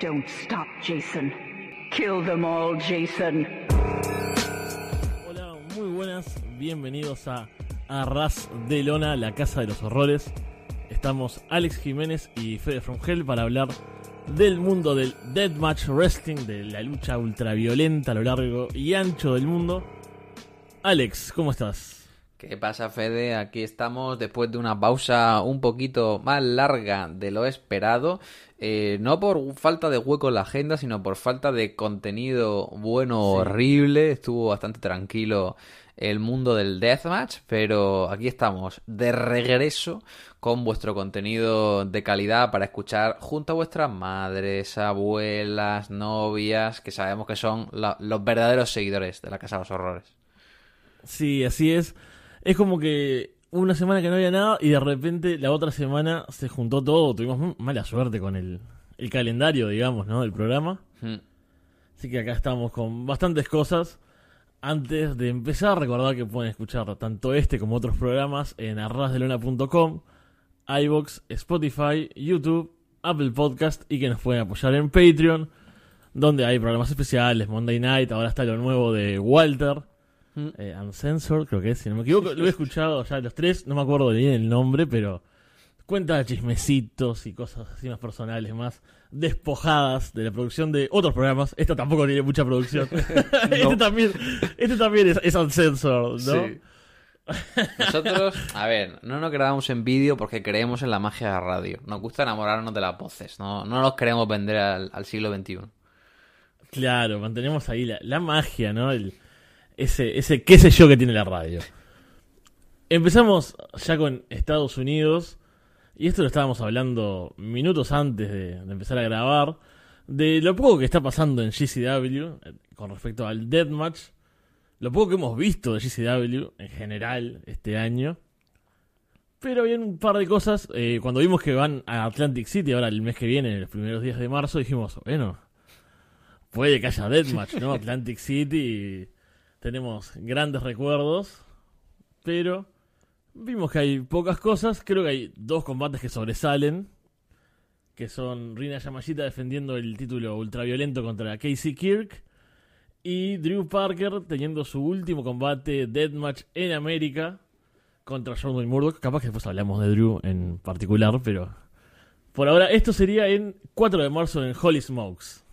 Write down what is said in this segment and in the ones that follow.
Don't stop, Jason. Kill them all, Jason. Hola, muy buenas, bienvenidos a Arras de Lona, la casa de los horrores. Estamos Alex Jiménez y Fede From Hell para hablar del mundo del Deathmatch Wrestling, de la lucha ultraviolenta a lo largo y ancho del mundo. Alex, ¿cómo estás? ¿Qué pasa, Fede? Aquí estamos después de una pausa un poquito más larga de lo esperado. Eh, no por falta de hueco en la agenda, sino por falta de contenido bueno o horrible. Estuvo bastante tranquilo el mundo del deathmatch, pero aquí estamos de regreso con vuestro contenido de calidad para escuchar junto a vuestras madres, abuelas, novias, que sabemos que son la- los verdaderos seguidores de la Casa de los Horrores. Sí, así es. Es como que una semana que no había nada y de repente la otra semana se juntó todo. Tuvimos mala suerte con el, el calendario, digamos, ¿no? Del programa. Hmm. Así que acá estamos con bastantes cosas. Antes de empezar, recordad que pueden escuchar tanto este como otros programas en arrasdelona.com, iBox, Spotify, YouTube, Apple Podcast y que nos pueden apoyar en Patreon, donde hay programas especiales, Monday Night, ahora está lo nuevo de Walter, Mm. eh, Uncensored, creo que es, si no me equivoco. Lo he escuchado ya los tres, no me acuerdo bien el nombre, pero cuenta chismecitos y cosas así más personales, más despojadas de la producción de otros programas. Esta tampoco tiene mucha producción. este también, este también es, es Uncensored, ¿no? Sí. Nosotros, a ver, no nos grabamos en vídeo porque creemos en la magia de la radio. Nos gusta enamorarnos de las voces, no, no nos queremos vender al, al siglo XXI. Claro, mantenemos ahí la, la magia, ¿no? El, ese, ese qué sé yo que tiene la radio. Empezamos ya con Estados Unidos, y esto lo estábamos hablando minutos antes de, de empezar a grabar, de lo poco que está pasando en GCW eh, con respecto al Deathmatch, lo poco que hemos visto de GCW en general este año. Pero había un par de cosas, eh, cuando vimos que van a Atlantic City ahora el mes que viene, en los primeros días de marzo, dijimos, bueno, puede que haya Deathmatch, ¿no? Atlantic City, tenemos grandes recuerdos, pero vimos que hay pocas cosas. Creo que hay dos combates que sobresalen, que son Rina Yamashita defendiendo el título ultraviolento contra Casey Kirk y Drew Parker teniendo su último combate Deathmatch en América contra Wayne Murdoch. Capaz que después hablamos de Drew en particular, pero por ahora esto sería en 4 de marzo en Holy Smokes.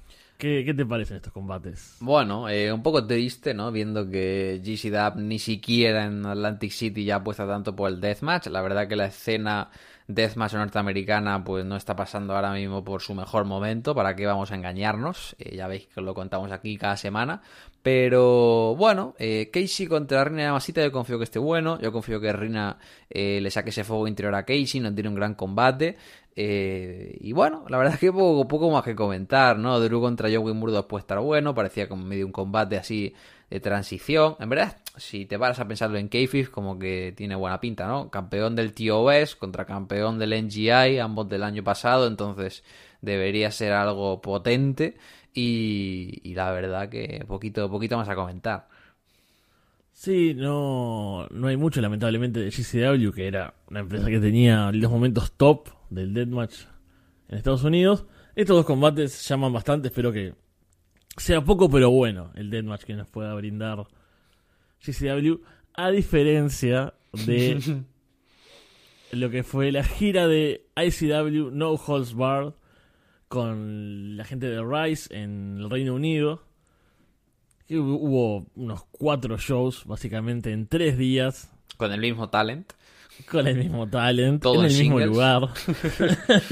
¿Qué, te parecen estos combates? Bueno, eh, un poco triste, ¿no? Viendo que GC ni siquiera en Atlantic City ya apuesta tanto por el Deathmatch. La verdad que la escena Deathmatch norteamericana pues no está pasando ahora mismo por su mejor momento. ¿Para qué vamos a engañarnos? Eh, ya veis que lo contamos aquí cada semana. Pero bueno, eh, Casey contra Rina Yamasita yo confío que esté bueno. Yo confío que Rina eh, le saque ese fuego interior a Casey, no tiene un gran combate. Y bueno, la verdad es que poco, poco más que comentar, ¿no? Drew contra Joey Murdoch puede estar bueno, parecía como medio un combate así de transición. En verdad, si te paras a pensarlo en Kayfabe, como que tiene buena pinta, ¿no? Campeón del TOS contra campeón del NGI, ambos del año pasado, entonces debería ser algo potente y, y la verdad que poquito, poquito más a comentar. Sí, no, no hay mucho lamentablemente de GCW, que era una empresa que tenía los momentos top del Deathmatch en Estados Unidos. Estos dos combates llaman bastante, espero que sea poco pero bueno el Deathmatch que nos pueda brindar GCW, a diferencia de lo que fue la gira de ICW No Holds Barred con la gente de Rise en el Reino Unido. Que hubo- unos cuatro shows básicamente en tres días Con el mismo talent. con el mismo talent Todo en el mismo lugar.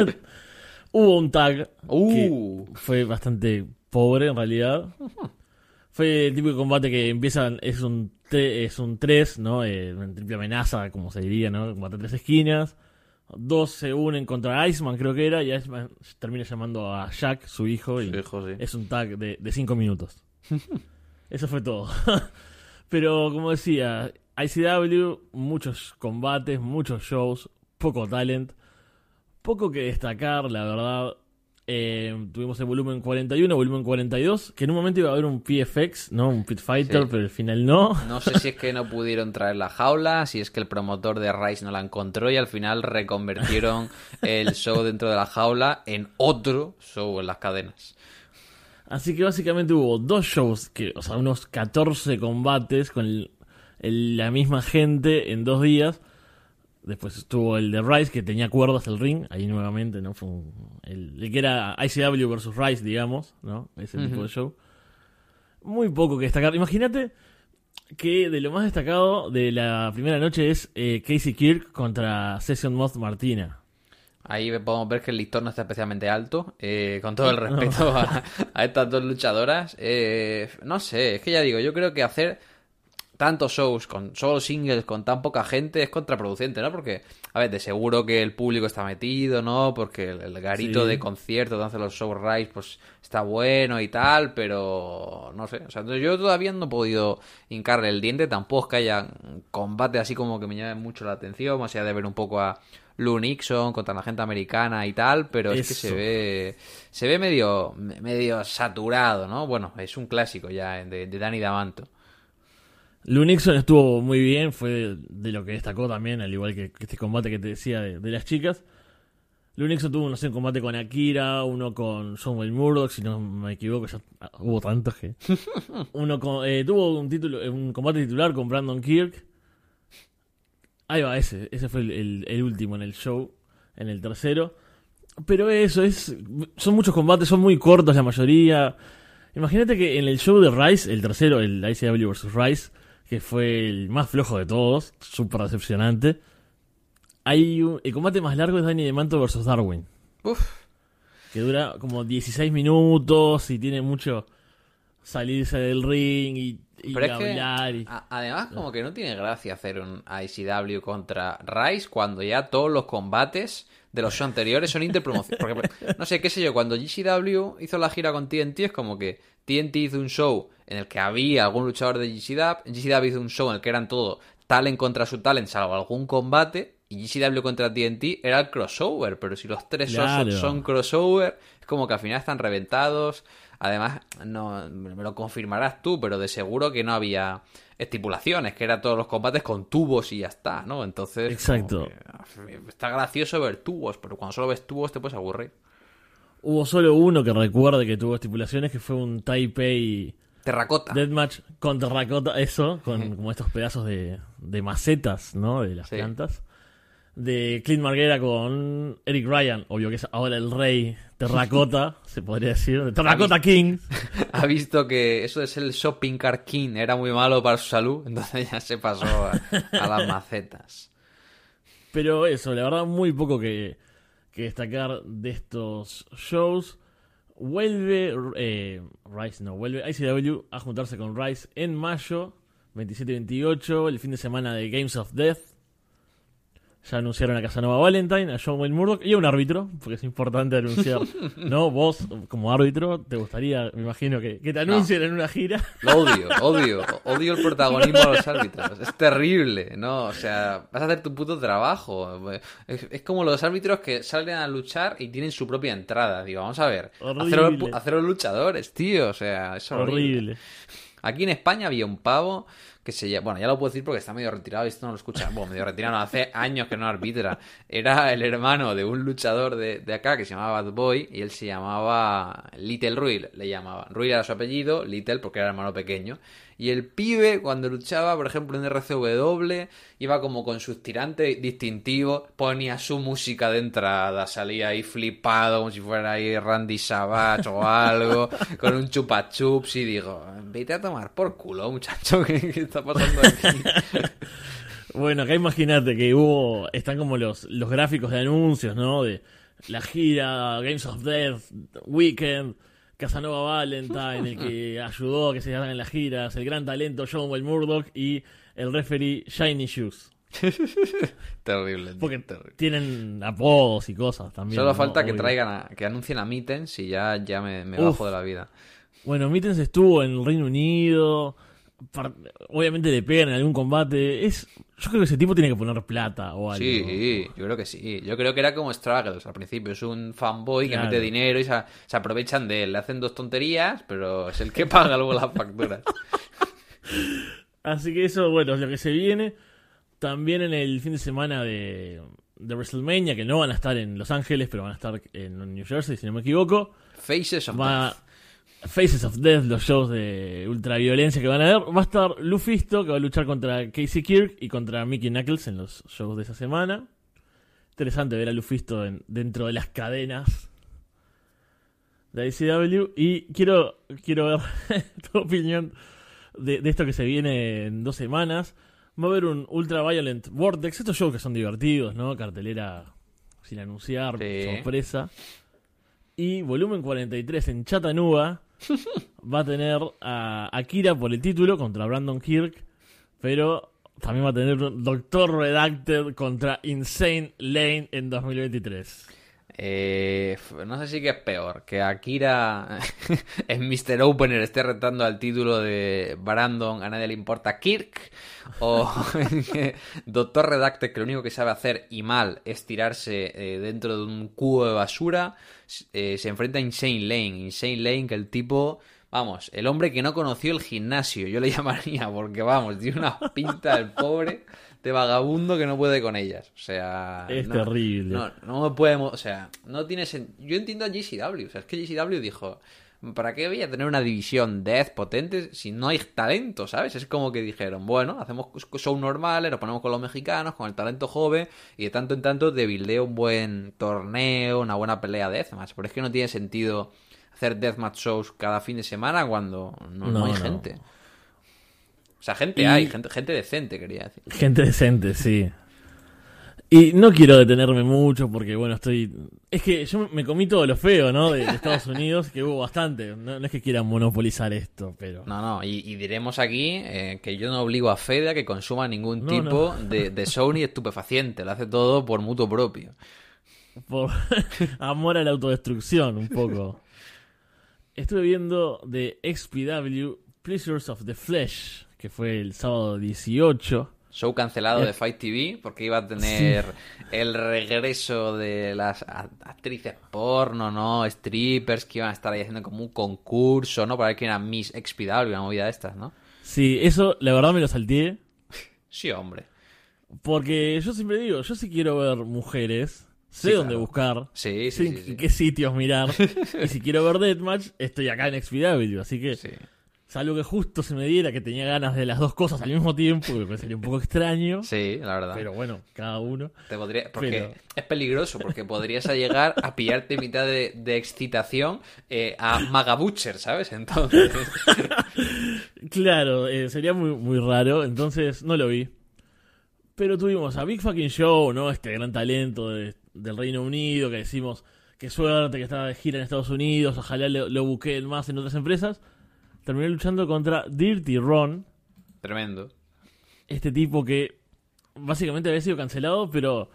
hubo un tag Uh. que fue bastante pobre en realidad. Fue el tipo de combate que empieza, es un es un 3, ¿no? Eh, una triple amenaza, como se diría, ¿no? Combate tres esquinas. Dos se unen contra Iceman, creo que era, y Iceman termina llamando a Jack, su hijo, y Su hijo, sí. es un tag de, de cinco minutos. Eso fue todo. Pero como decía, ICW, muchos combates, muchos shows, poco talent, poco que destacar, la verdad. Eh, tuvimos el volumen 41, volumen 42, que en un momento iba a haber un PFX, ¿no? Un Pit Fighter, Sí. pero al final no. No sé si es que no pudieron traer la jaula, si es que el promotor de Rise no la encontró y al final reconvirtieron el show dentro de la jaula en otro show en las cadenas. Así que básicamente hubo dos shows, que, o sea, unos 14 combates con el- el- la misma gente en dos días. Después estuvo el de Rice, que tenía cuerdas el ring, ahí nuevamente, ¿no? Fue un- el, el que era ICW versus Rice, digamos, ¿no? Ese tipo de show. Muy poco que destacar. Imagínate que de lo más destacado de la primera noche es eh, Casey Kirk contra Session Moth Martina. Ahí podemos ver que el listón no está especialmente alto, eh, con todo el respeto a, a estas dos luchadoras. Eh, no sé, es que ya digo, yo creo que hacer tantos shows con solo singles con tan poca gente es contraproducente, ¿no? Porque, a ver, de seguro que el público está metido, ¿no? Porque el, el garito Sí. de concierto donde hacen los shows rise, pues está bueno y tal, pero no sé. O sea, yo todavía no he podido hincarle el diente, tampoco es que haya combate así como que me llame mucho la atención, más allá de ver un poco a Lou Nixon contra la gente americana y tal, pero es que se ve se ve medio medio saturado, ¿no? Bueno, es un clásico ya de, de Danny Damanto. Lou Nixon estuvo muy bien, fue de lo que destacó también, al igual que que este combate que te decía de, de las chicas. Lou Nixon tuvo, no sé, un combate con Akira, uno con Samuel Murdoch, si no me equivoco, ya hubo tantos que... uno con, eh, tuvo un título, eh, un combate titular con Brandon Kirk. Ahí va, ese, ese fue el, el- el último en el show, en el tercero. Pero eso, es son muchos combates, son muy cortos la mayoría. Imagínate que en el show de Rice, el tercero, el ICW vs. Rice, que fue el más flojo de todos, súper decepcionante, hay un- el combate más largo es Danny DeManto vs. Darwin, Uf, que dura como 16 minutos y tiene mucho salirse del ring y, y pero es que hablar. y- a- además como que no tiene gracia hacer un ICW contra Rice cuando ya todos los combates de los shows anteriores son interpromociones. Porque, no sé, qué sé yo, cuando GCW hizo la gira con TNT es como que TNT hizo un show en el que había algún luchador de GCW, GCW hizo un show en el que eran todo talent contra su talent, salvo algún combate, y GCW contra TNT era el crossover, pero si los tres shows son- Claro. son crossover, es como que al final están reventados. Además, no me lo confirmarás tú, pero de seguro que no había estipulaciones, que eran todos los combates con tubos y ya está, ¿no? Entonces, Exacto. que, está gracioso ver tubos, pero cuando solo ves tubos te puedes aburrir. Hubo solo uno que recuerde que tuvo estipulaciones, que fue un Taipei Terracota. Deathmatch con terracota, eso, con como estos pedazos de, de macetas, ¿no? De las Sí. plantas. De Clint Marguera con Eric Ryan, obvio que es ahora el rey terracota, se podría decir, de Terracota King. ha visto que eso es el shopping car king, era muy malo para su salud, entonces ya se pasó a, a las macetas. Pero eso, la verdad, muy poco que, que destacar de estos shows. Vuelve eh, Rice, no, vuelve ICW a juntarse con Rice en mayo 27-28, el fin de semana de Games of Death. Ya anunciaron a Casanova Valentine, a John Wayne Murdoch y a un árbitro, porque es importante anunciar. ¿No? Vos, como árbitro, te gustaría, me imagino, que, que te anuncien en una gira. Lo odio, odio, odio el protagonismo de los árbitros. Es terrible, ¿no? O sea, vas a hacer tu puto trabajo. Es, es como los árbitros que salen a luchar y tienen su propia entrada. Digo, vamos a ver, Horrible. haceros luchadores, tío. O sea, es horrible. Horrible. Aquí en España había un pavo que se llama... Bueno, ya lo puedo decir porque está medio retirado y esto no lo escucha. Bueno, medio retirado, hace años que no arbitra. Era el hermano de un luchador de, de acá que se llamaba Bad Boy y él se llamaba Little Ruil, le llamaban. Ruil era su apellido, Little porque era hermano pequeño. Y el pibe, cuando luchaba, por ejemplo, en RCW, iba como con sus tirantes distintivos, ponía su música de entrada, salía ahí flipado, como si fuera ahí Randy Savage o algo, con un chupa chups y digo, vete a tomar por culo, muchacho, ¿qué, qué está pasando aquí? Bueno, acá imagínate que hubo, están como los, los gráficos de anuncios, ¿no? De la gira, Games of Death, Weekend, Casanova Valentine, el que ayudó a que se hagan las giras, el gran talento John Wayne Murdoch y el referee Shiny Shoes. terrible, Porque terrible. tienen apodos y cosas también. Solo ¿no? falta que traigan, a- que anuncien a Mittens y ya, ya me, me bajo de la vida. Bueno, Mittens estuvo en el Reino Unido, obviamente le pegan en algún combate. Es, yo creo que ese tipo tiene que poner plata o algo. Sí, yo creo que sí. Yo creo que era como Struggles al principio. Es un fanboy que mete dinero y se, se aprovechan de él. Le hacen dos tonterías, pero es el que paga luego las facturas. Así que eso, bueno, es lo que se viene. También en el fin de semana de, de WrestleMania, que no van a estar en Los Ángeles, pero van a estar en New Jersey, si no me equivoco. Faces of Va Death. Faces of Death, los shows de ultraviolencia que van a ver. Va a estar Lufisto, que va a luchar contra Casey Kirk y contra Mickey Knuckles en los shows de esa semana. Interesante ver a Lufisto en- dentro de las cadenas de ICW. Y quiero, quiero ver tu opinión de, de esto que se viene en dos semanas. Va a haber un Ultra Violent Vortex. Estos shows que son divertidos, ¿no? Cartelera sin anunciar, Sí. sorpresa. Y volumen 43 en Chattanooga va a tener a Akira por el título contra Brandon Kirk. Pero también va a tener Doctor Redacted contra Insane Lane en 2023. Eh, no sé si que es peor que Akira en Mr. Opener esté retando al título de Brandon, a nadie le importa Kirk, o Doctor Redacted, que lo único que sabe hacer y mal es tirarse eh, dentro de un cubo de basura, eh, se enfrenta a Insane Lane. Insane Lane, que el tipo, vamos, el hombre que no conoció el gimnasio, yo le llamaría, porque vamos, tiene una pinta del pobre de vagabundo que no puede con ellas. O sea, Es no- terrible. no, no podemos, o sea, no tiene sen- Yo entiendo a GCW, o sea, es que GCW dijo, ¿para qué voy a tener una división Death potente si no hay talento, ¿sabes? Es como que dijeron, bueno, hacemos show normales, nos ponemos con los mexicanos, con el talento joven, y de tanto en tanto debuildeo un buen torneo, una buena pelea Deathmatch. Pero es que no tiene sentido hacer Deathmatch shows cada fin de semana cuando no, no No, hay no. gente. O sea, gente Y- hay, gente, gente decente, quería decir. Gente decente, sí. Y no quiero detenerme mucho porque, bueno, estoy... Es que yo me comí todo lo feo, ¿no? De, de Estados Unidos, que hubo bastante. No, no es que quieran monopolizar esto, pero... No, no, y, y diremos aquí eh, que yo no obligo a Fede a que consuma ningún No, tipo De, de Sony estupefaciente, lo hace todo por mutuo propio. Por amor a la autodestrucción, un poco. Estuve viendo de XPW Pleasures of the Flesh, que fue el sábado 18. Show cancelado de Fight TV porque iba a tener el regreso de las actrices porno, ¿no? Strippers que iban a estar ahí haciendo como un concurso, ¿no? Para ver quién era Miss XPW, una movida de estas, ¿no? Sí, eso la verdad me lo salteé. Sí, hombre. Porque yo siempre digo, yo sí quiero ver mujeres, sé Sí, dónde claro. buscar, Sí, sé en qué sitios mirar. y si quiero ver Deathmatch, estoy acá en XPW. Así que. Salvo que justo se me diera que tenía ganas de las dos cosas al mismo tiempo, que me parecería un poco extraño. Sí, la verdad. Pero bueno, cada uno. Te podría, porque Pero- es peligroso, porque podrías llegar a pillarte mitad de, de excitación eh, a Maga Butcher, ¿sabes? Entonces, Claro, eh, sería muy, muy raro, entonces no lo vi. Pero tuvimos a Big Fucking Show, ¿no? Este gran talento de- del Reino Unido que decimos, qué suerte que estaba de gira en Estados Unidos, ojalá lo, lo buqueen más en otras empresas. Terminó luchando contra Dirty Ron, tremendo. este tipo que básicamente había sido cancelado, pero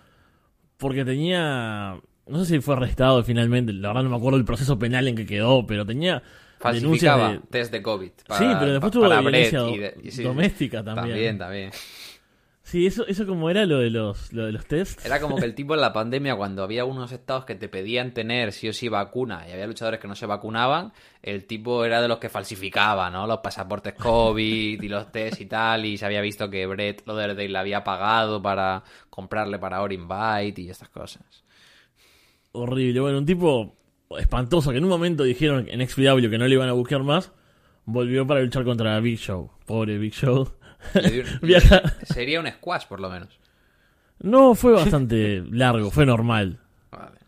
porque tenía... No sé si fue arrestado finalmente, la verdad no me acuerdo el proceso penal en que quedó, pero tenía denuncias Falsificaba de, test de COVID. para- sí, pero después tuvo violencia de- sí, doméstica también. También, también. Sí, eso, eso como era lo de los, lo de los tests. Era como que el tipo en la pandemia, cuando había unos estados que te pedían tener sí o sí vacuna y había luchadores que no se vacunaban, el tipo era de los que falsificaba, ¿no? Los pasaportes COVID y los test y tal, y se había visto que Brett Lauderdale le había pagado para comprarle para Invite y estas cosas. Horrible. Bueno, un tipo espantoso que en un momento dijeron en XPW que no le iban a buscar más. Volvió para luchar contra Big Show. Pobre Big Show. Viaja- Sería un squash, por lo menos. No, fue bastante largo, fue normal. Vale.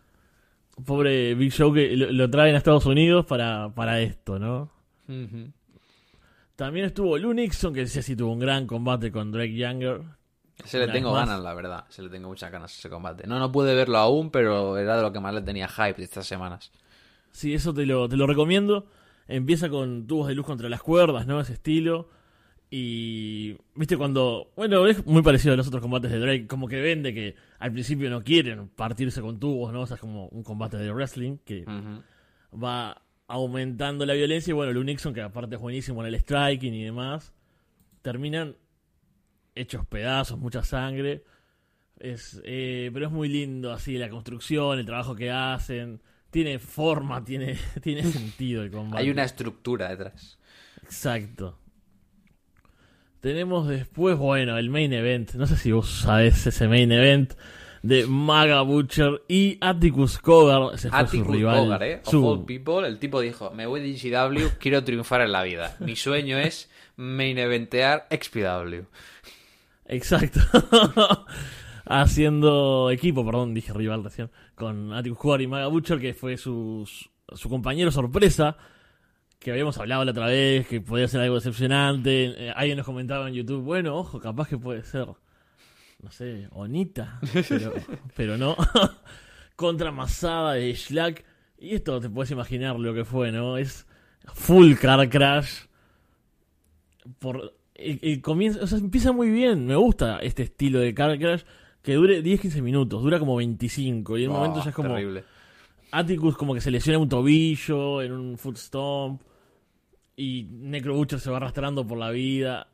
Pobre Big Show que lo, lo traen a Estados Unidos para, para esto, ¿no? También estuvo Lou Nixon, que sí, sí tuvo un gran combate con Drake Younger. Se le tengo ganas, la verdad. Se le tengo muchas ganas a ese combate. No, no pude verlo aún, pero era de lo que más le tenía hype de estas semanas. Sí, eso te lo, te lo recomiendo. Empieza con tubos de luz contra las cuerdas, ¿no? Ese estilo. Y. ¿Viste cuando.? Bueno, es muy parecido a los otros combates de Drake. Como que vende que al principio no quieren partirse con tubos, ¿no? O sea, es como un combate de wrestling que va aumentando la violencia. Y bueno, Lou Nixon, que aparte es buenísimo en el striking y demás. terminan hechos pedazos, mucha sangre. Es, eh, pero es muy lindo así la construcción, el trabajo que hacen. Tiene forma, tiene, tiene sentido el combate. Hay una estructura detrás. Exacto. Tenemos después, bueno, el main event. No sé si vos sabés ese main event de Maga Butcher y Atticus Cogar. Ese fue Atticus su rival. Cogar, ¿eh? Of Su- all people, el tipo dijo, me voy de GCW, quiero triunfar en la vida. Mi sueño es main eventear XPW. Exacto. Haciendo equipo, perdón, dije rival recién, con Atticus Cogar y Maga Butcher, que fue su, su compañero sorpresa, que habíamos hablado la otra vez, que podía ser algo decepcionante. Eh, alguien nos comentaba en YouTube, bueno, ojo, capaz que puede ser, no sé, Onita, pero, pero no. Contra Masada de Shlack. Y esto te puedes imaginar lo que fue, ¿no? Es full car crash. Por el, el comienzo, o sea, empieza muy bien. Me gusta este estilo de car crash que dure 10-15 minutos, dura como 25. Y en un Oh, momento ya es como. Terrible. Atticus como que se lesiona un tobillo en un foot stomp. Y Necro Butcher se va arrastrando por la vida.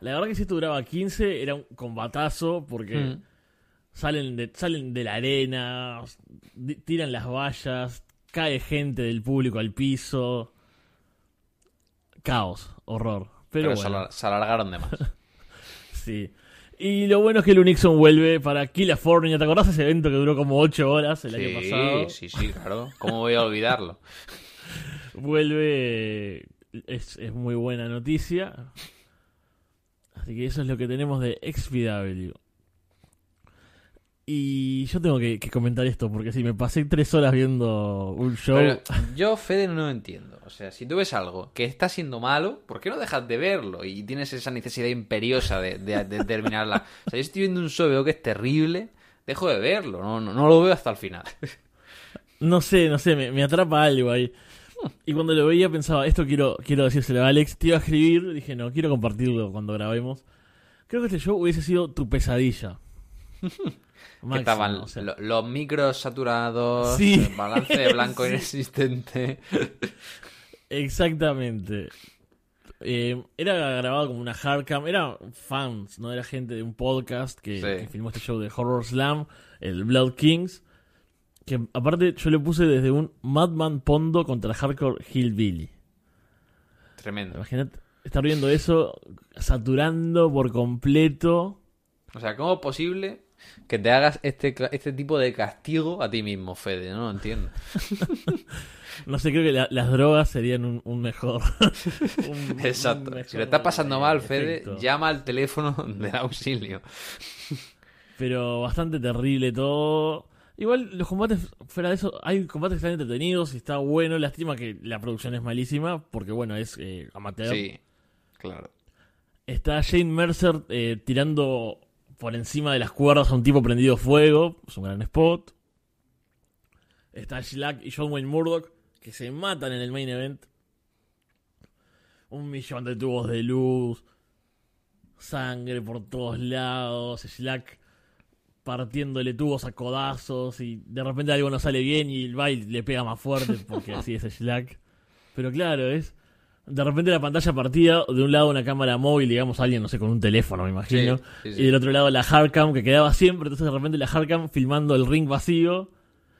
La verdad que si esto duraba 15 era un combatazo porque Mm. salen, de, salen de la arena, tiran las vallas, cae gente del público al piso. Caos, horror. Pero, bueno, se alargaron de más. sí. Y lo bueno es que el Unixon vuelve para California. ¿Te acordás de ese evento que duró como 8 horas el año pasado? sí, sí, sí, claro. ¿Cómo voy a olvidarlo? vuelve es, es muy buena noticia así que eso es lo que tenemos de XPW y yo tengo que, que comentar esto porque si me pasé tres horas viendo un show Pero yo, Fede, no lo entiendo. O sea, si tú ves algo que está siendo malo, ¿por qué no dejas de verlo? Y tienes esa necesidad imperiosa de, de, de terminarla. O sea, yo estoy viendo un show, veo que es terrible, dejo de verlo. No, no, no lo veo hasta el final. no sé no sé me, me atrapa algo ahí y cuando lo veía pensaba esto quiero quiero decírselo a Alex te iba a escribir dije no quiero compartirlo cuando grabemos creo que este show hubiese sido tu pesadilla que Máximo, estaban o sea. lo- los micros saturados, Sí. el balance de blanco Sí. inexistente. Exactamente. Eh, era grabado como una hardcam, era fans, no era gente de un podcast que, Sí. que filmó este show de Horror Slam, el Blood Kings, que aparte yo le puse desde un Madman Pondo contra Hardcore Hillbilly. Tremendo. Imagínate estar viendo eso saturando por completo. O sea, ¿cómo es posible que te hagas este, este tipo de castigo a ti mismo, Fede? No lo entiendo. No sé, creo que la- las drogas serían un, un mejor. un- un Exacto. mejor, Si lo estás pasando eh, mal, Fede, efecto. llama al teléfono de auxilio. Pero bastante terrible todo. Igual los combates, fuera de eso, hay combates que están entretenidos y está bueno. Lástima que la producción es malísima, porque bueno, es eh, amateur. Sí, claro. Está Jane Mercer eh, tirando por encima de las cuerdas a un tipo prendido fuego. Es un gran spot. Está Shlack y John Wayne Murdoch que se matan en el main event. Un millón de tubos de luz. Sangre por todos lados. Shlack partiéndole tubos a codazos. Y de repente algo no sale bien y el baile le pega más fuerte porque así es Shlack. Pero claro, es. De repente la pantalla partida, de un lado una cámara móvil, digamos, alguien, no sé, con un teléfono, me imagino. Sí, sí, sí. Y del otro lado la hardcam que quedaba siempre. Entonces de repente la hardcam filmando el ring vacío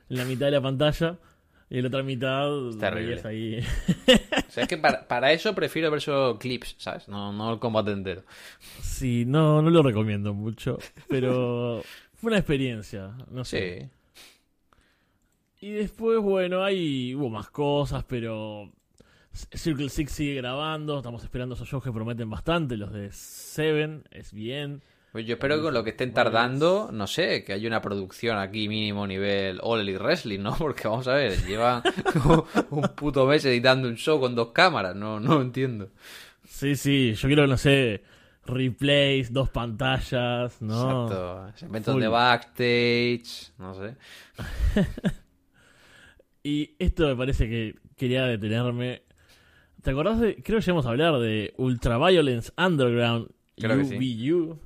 en la mitad de la pantalla. Y en la otra mitad terrible. ahí. O sea, es que para, para eso prefiero ver solo clips, ¿sabes? No, no el combate entero. sí, no, no lo recomiendo mucho. Pero fue una experiencia, no sé. Sí. Y después, bueno, ahí hubo más cosas, pero Circle Six sigue grabando. Estamos esperando esos shows que prometen bastante. Los de Seven, es bien. Pues yo espero que con lo que estén tardando, no sé, que haya una producción aquí mínimo nivel All Elite Wrestling, ¿no? Porque vamos a ver, llevan como un puto mes editando un show con dos cámaras, no, no lo entiendo. Sí, sí, yo quiero, no sé, replays, dos pantallas, ¿no? Exacto. Segmentos Full. de backstage, no sé. Y esto me parece que quería detenerme. ¿Te acordás de.? Creo que llegamos a hablar de Ultraviolence Underground Creo que sí. UVU.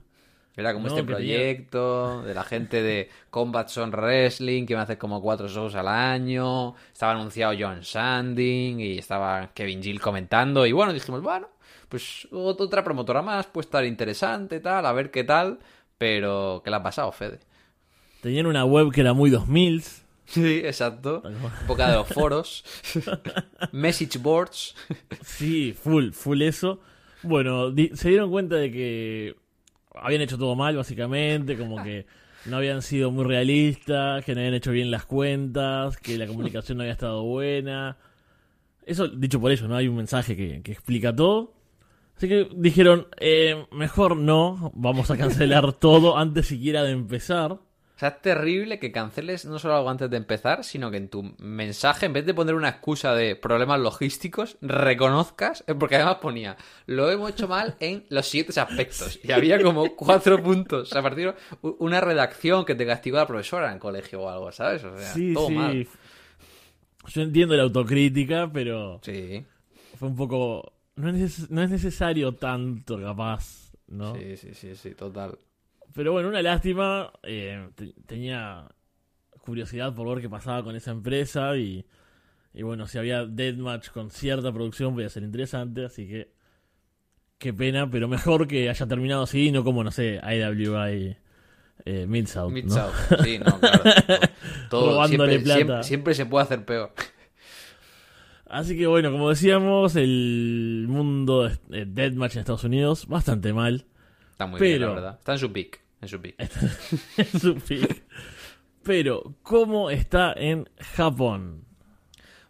Era como No, este tenía- proyecto de la gente de Combat Zone Wrestling que va a hacer como cuatro shows al año. Estaba anunciado John Sanding y estaba Kevin Gill comentando. Y bueno, dijimos, bueno, pues ot- otra promotora más, puede estar interesante, tal, a ver qué tal. Pero, ¿qué le ha pasado, Fede? Tenían una web que era muy 2000. Sí, exacto. Época de los foros. Message boards. Sí, full, full eso. Bueno, di- se dieron cuenta de que habían hecho todo mal, básicamente, como que no habían sido muy realistas, que no habían hecho bien las cuentas, que la comunicación no había estado buena. Eso, dicho por ellos, ¿no? Hay un mensaje que, que explica todo. Así que dijeron, eh, mejor no, vamos a cancelar todo antes siquiera de empezar. O sea, es terrible que canceles no solo algo antes de empezar, sino que en tu mensaje, en vez de poner una excusa de problemas logísticos, reconozcas, eh, porque además ponía, lo hemos hecho mal en los siguientes aspectos. Y había como cuatro puntos. O sea, a partir de una redacción que te castigó la profesora en colegio o algo, ¿sabes? O sea, Sí, todo sí. mal. Yo entiendo la autocrítica, pero Sí, fue un poco... No es, neces- no es necesario tanto, capaz, ¿no? sí, sí, sí, sí, total. Pero bueno, una lástima. eh, te- tenía curiosidad por ver qué pasaba con esa empresa y, y bueno, si había Deathmatch con cierta producción podía ser interesante, así que qué pena, pero mejor que haya terminado así y no como, no sé, IWI eh, Mid-South, Mid ¿no? South, sí, no, claro. Todo, Robándole siempre, plata. siempre, siempre se puede hacer peor. Así que bueno, como decíamos, el mundo de eh, Deathmatch en Estados Unidos, bastante mal. Está muy bien, la Pero- verdad. Está en su pick, en su pick. en su pick. Pero, ¿cómo está en Japón?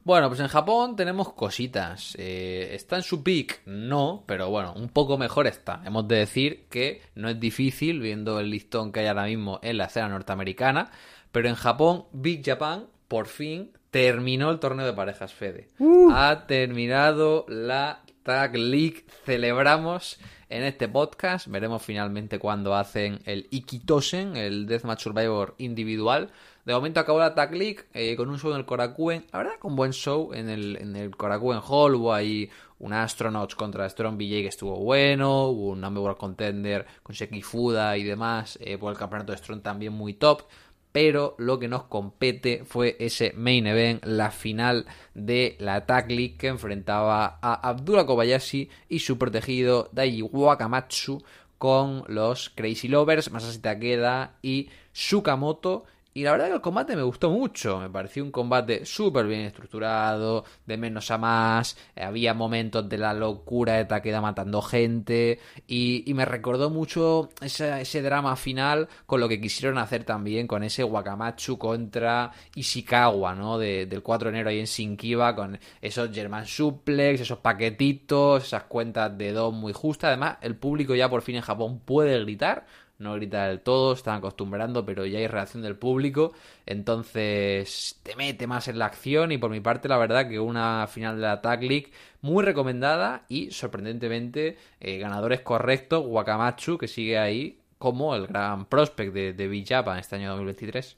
Bueno, pues en Japón tenemos cositas. Eh, ¿Está en su peak? No, pero bueno, un poco mejor está. Hemos de decir que no es difícil viendo el listón que hay ahora mismo en la escena norteamericana. Pero en Japón, Big Japan por fin terminó el torneo de parejas Fede. Ha terminado la Tag League. Celebramos en este podcast. Veremos finalmente cuándo hacen el Ikitosen, el Deathmatch Survivor individual. De momento acabó la Tag League eh, con un show en el Korakuen. La verdad, con buen show en el, en el Korakuen Hall. Hubo ahí un Astronauts contra Strong BJ que estuvo bueno. Hubo un Number One Contender con Seki Fuda y demás. eh, por el campeonato de Strong también muy top. Pero lo que nos compete fue ese main event, la final de la Tag League que enfrentaba a Abdullah Kobayashi y su protegido Daiji Wakamatsu con los Crazy Lovers, Masashi Takeda y Sukamoto. Y la verdad que el combate me gustó mucho, me pareció un combate súper bien estructurado, de menos a más, eh, había momentos de la locura de Takeda matando gente y, me recordó mucho ese, ese drama final con lo que quisieron hacer también con ese Wakamatsu contra Ishikawa, ¿no? De- del 4 de enero ahí en Shinkiba con esos German Suplex, esos paquetitos, esas cuentas de dos muy justas. Además, el público ya por fin en Japón puede gritar no grita del todo, están acostumbrando, pero ya hay reacción del público, entonces te mete más en la acción y por mi parte la verdad que una final de la Tag League muy recomendada y sorprendentemente eh, ganadores correctos, Wakamatsu que sigue ahí como el gran prospect de, de Big Japan este año 2023.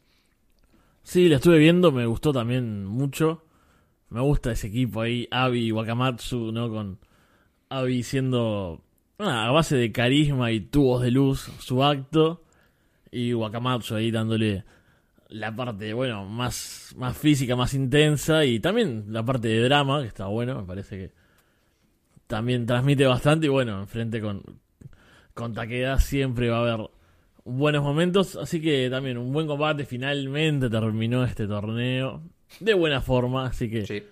Sí, la estuve viendo, me gustó también mucho. Me gusta ese equipo ahí, Abi y Wakamatsu, ¿no? Con Abi siendo a base de carisma y tubos de luz su acto. Y Wakamatsu ahí dándole la parte, bueno, más, más física, más intensa. Y también la parte de drama, que está bueno, me parece que también transmite bastante. Y bueno, enfrente con, con Takeda siempre va a haber buenos momentos, así que también un buen combate. Finalmente terminó este torneo de buena forma, así que Sí.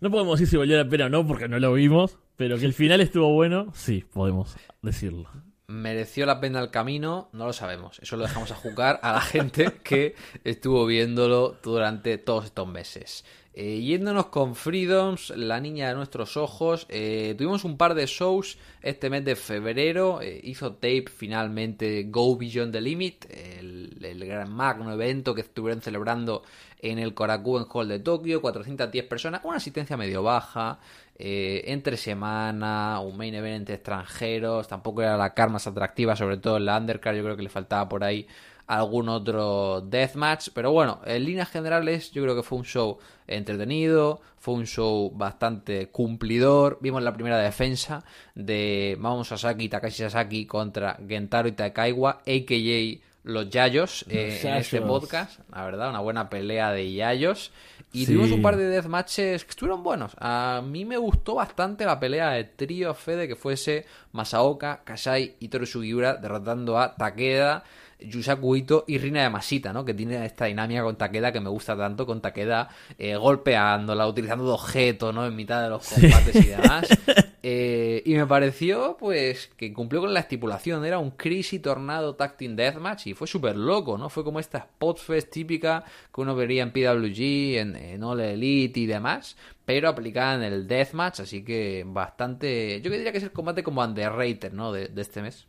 no podemos decir si valió la pena o no porque no lo vimos, pero que el final estuvo bueno, sí, podemos decirlo. ¿Mereció la pena el camino? No lo sabemos. Eso lo dejamos a jugar a la gente que estuvo viéndolo durante todos estos meses. Eh, yéndonos con Freedoms, la niña de nuestros ojos, eh, tuvimos un par de shows este mes de febrero. eh, hizo tape finalmente Go Beyond the Limit, el, el gran magno evento que estuvieron celebrando en el Korakuen Hall de Tokio. 410 personas, una asistencia medio baja. Eh, entre semana, un main event entre extranjeros, tampoco era la car más atractiva, sobre todo en la undercard, yo creo que le faltaba por ahí algún otro deathmatch. Pero bueno, en líneas generales yo creo que fue un show entretenido, fue un show bastante cumplidor. Vimos la primera defensa de Mamo Sasaki, Takashi Sasaki contra Gentaro Itakaiwa, a.k.a los Yayos eh, en este podcast. La verdad, una buena pelea de Yayos. Y tuvimos un par de deathmatches que estuvieron buenos. A mí me gustó bastante la pelea de Trio Fede, que fuese Masaoka, Kasai y Toru Sugiura derrotando a Takeda Yusaku Ito y Rina Yamashita, ¿no? Que tiene esta dinámica con Takeda que me gusta tanto, con Takeda eh, golpeándola, utilizando de objeto, ¿no? En mitad de los combates y demás. Eh, y me pareció, pues, que cumplió con la estipulación. Era un Crazy Tornado Tag Team Deathmatch y fue súper loco, ¿no? Fue como esta Spotfest típica que uno vería en PWG, en, en All Elite y demás, pero aplicada en el Deathmatch, así que bastante... Yo diría que es el combate como underrated, ¿no? de este mes.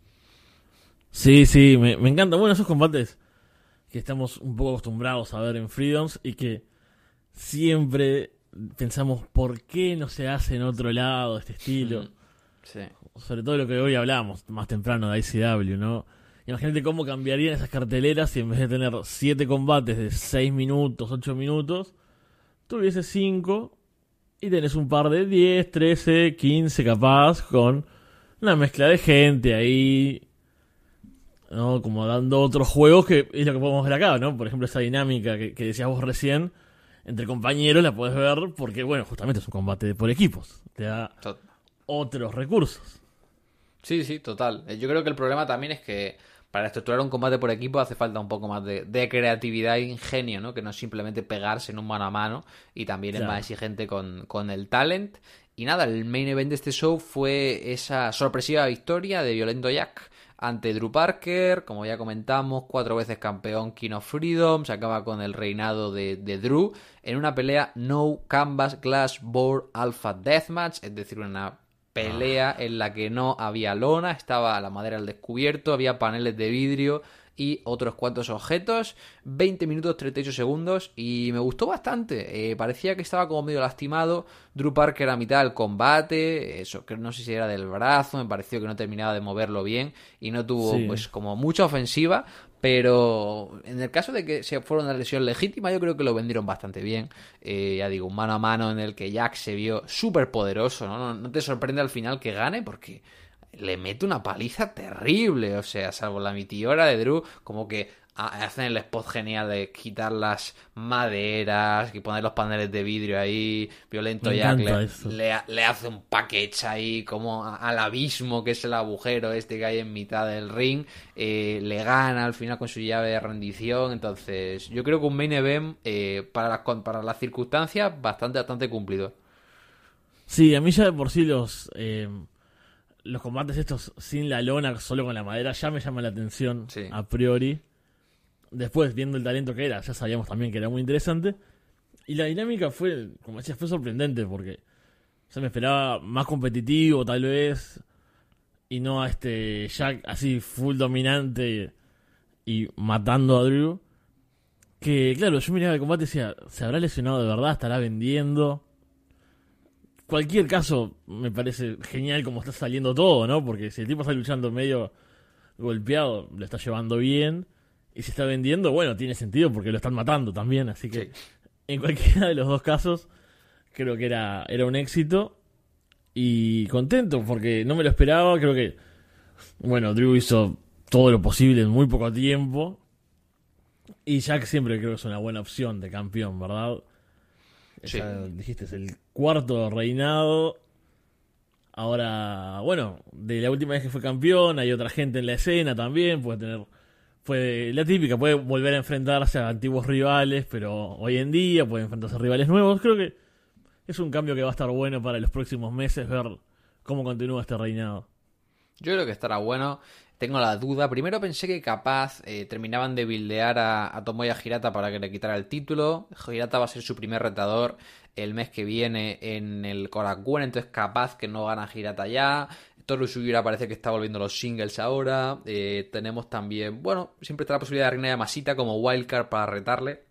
Sí, sí, me, me encanta. Bueno, esos combates que estamos un poco acostumbrados a ver en Freedoms y que siempre pensamos por qué no se hace en otro lado este estilo. Sí. Sobre todo lo que hoy hablamos más temprano de ICW, ¿no? Imagínate cómo cambiarían esas carteleras si en vez de tener 7 combates de 6 minutos, 8 minutos, tuviese 5 y tenés un par de 10, 13, 15 capaz con una mezcla de gente ahí ¿no? Como dando otros juegos que es lo que podemos ver acá, ¿no? Por ejemplo, esa dinámica que, decías vos recién, entre compañeros la puedes ver porque, bueno, justamente es un combate por equipos. Te da otros recursos. Sí, sí, total. Eh, yo creo que el problema también es que para estructurar un combate por equipo hace falta un poco más de, creatividad e ingenio, ¿no? Que no es simplemente pegarse en un mano a mano y también es más exigente con, con el talent. Y nada, el main event de este show fue esa sorpresiva victoria de Violento Jack ante Drew Parker, como ya comentamos, cuatro veces campeón King of Freedom, se acaba con el reinado de, Drew en una pelea No Canvas Glass Board Alpha Deathmatch, es decir, una pelea ah. en la que no había lona, estaba la madera al descubierto, había paneles de vidrio y otros cuantos objetos. 20 minutos 38 segundos y me gustó bastante. Eh, parecía que estaba como medio lastimado. Drew Parker a mitad del combate, eso que no sé si era del brazo, me pareció que no terminaba de moverlo bien y no tuvo pues como mucha ofensiva. Pero en el caso de que se fuera una lesión legítima, yo creo que lo vendieron bastante bien. Eh, ya digo, un mano a mano en el que Jack se vio súper poderoso. ¿no? ¿no? te sorprende al final que gane porque le mete una paliza terrible. O sea, salvo la mitiora de Drew, como que hacen el spot genial de quitar las maderas y poner los paneles de vidrio ahí. Violento Jack le, hace un package ahí como al abismo que es el agujero este que hay en mitad del ring. Eh, le gana al final con su llave de rendición. Entonces, yo creo que un main event eh, para, las, para las circunstancias bastante, bastante cumplido. Sí, a mí ya de por sí los... Eh los combates estos sin la lona, solo con la madera, ya me llama la atención a priori. Después, viendo el talento que era, ya sabíamos también que era muy interesante. Y la dinámica fue, como decía, fue sorprendente porque se me esperaba más competitivo tal vez. Y no a este Jack así full dominante y matando a Drew. Que claro, yo miraba el combate y decía, ¿se habrá lesionado de verdad? ¿Estará vendiendo? Cualquier caso, me parece genial como está saliendo todo, ¿no? Porque si el tipo está luchando medio golpeado, lo está llevando bien. Y si está vendiendo, bueno, tiene sentido porque lo están matando también. Así que en cualquiera de los dos casos, creo que era, era un éxito. Y contento porque no me lo esperaba. Creo que, bueno, Drew hizo todo lo posible en muy poco tiempo. Y Jack siempre creo que es una buena opción de campeón, ¿verdad? Dijiste, es el cuarto reinado. Ahora, bueno, de la última vez que fue campeón, hay otra gente en la escena también, puede tener, puede, la típica, puede volver a enfrentarse a antiguos rivales, pero hoy en día puede enfrentarse a rivales nuevos. Creo que es un cambio que va a estar bueno para los próximos meses, ver cómo continúa este reinado. Yo creo que estará bueno. Tengo la duda. Primero pensé que capaz eh, terminaban de bildear a, Tomoya Hirata para que le quitara el título. Hirata va a ser su primer retador el mes que viene en el Korakuen, entonces capaz que no gana Hirata ya. Toru Sugiura parece que está volviendo los singles ahora. Eh, tenemos también, bueno, siempre está la posibilidad de Reina Masita como wildcard para retarle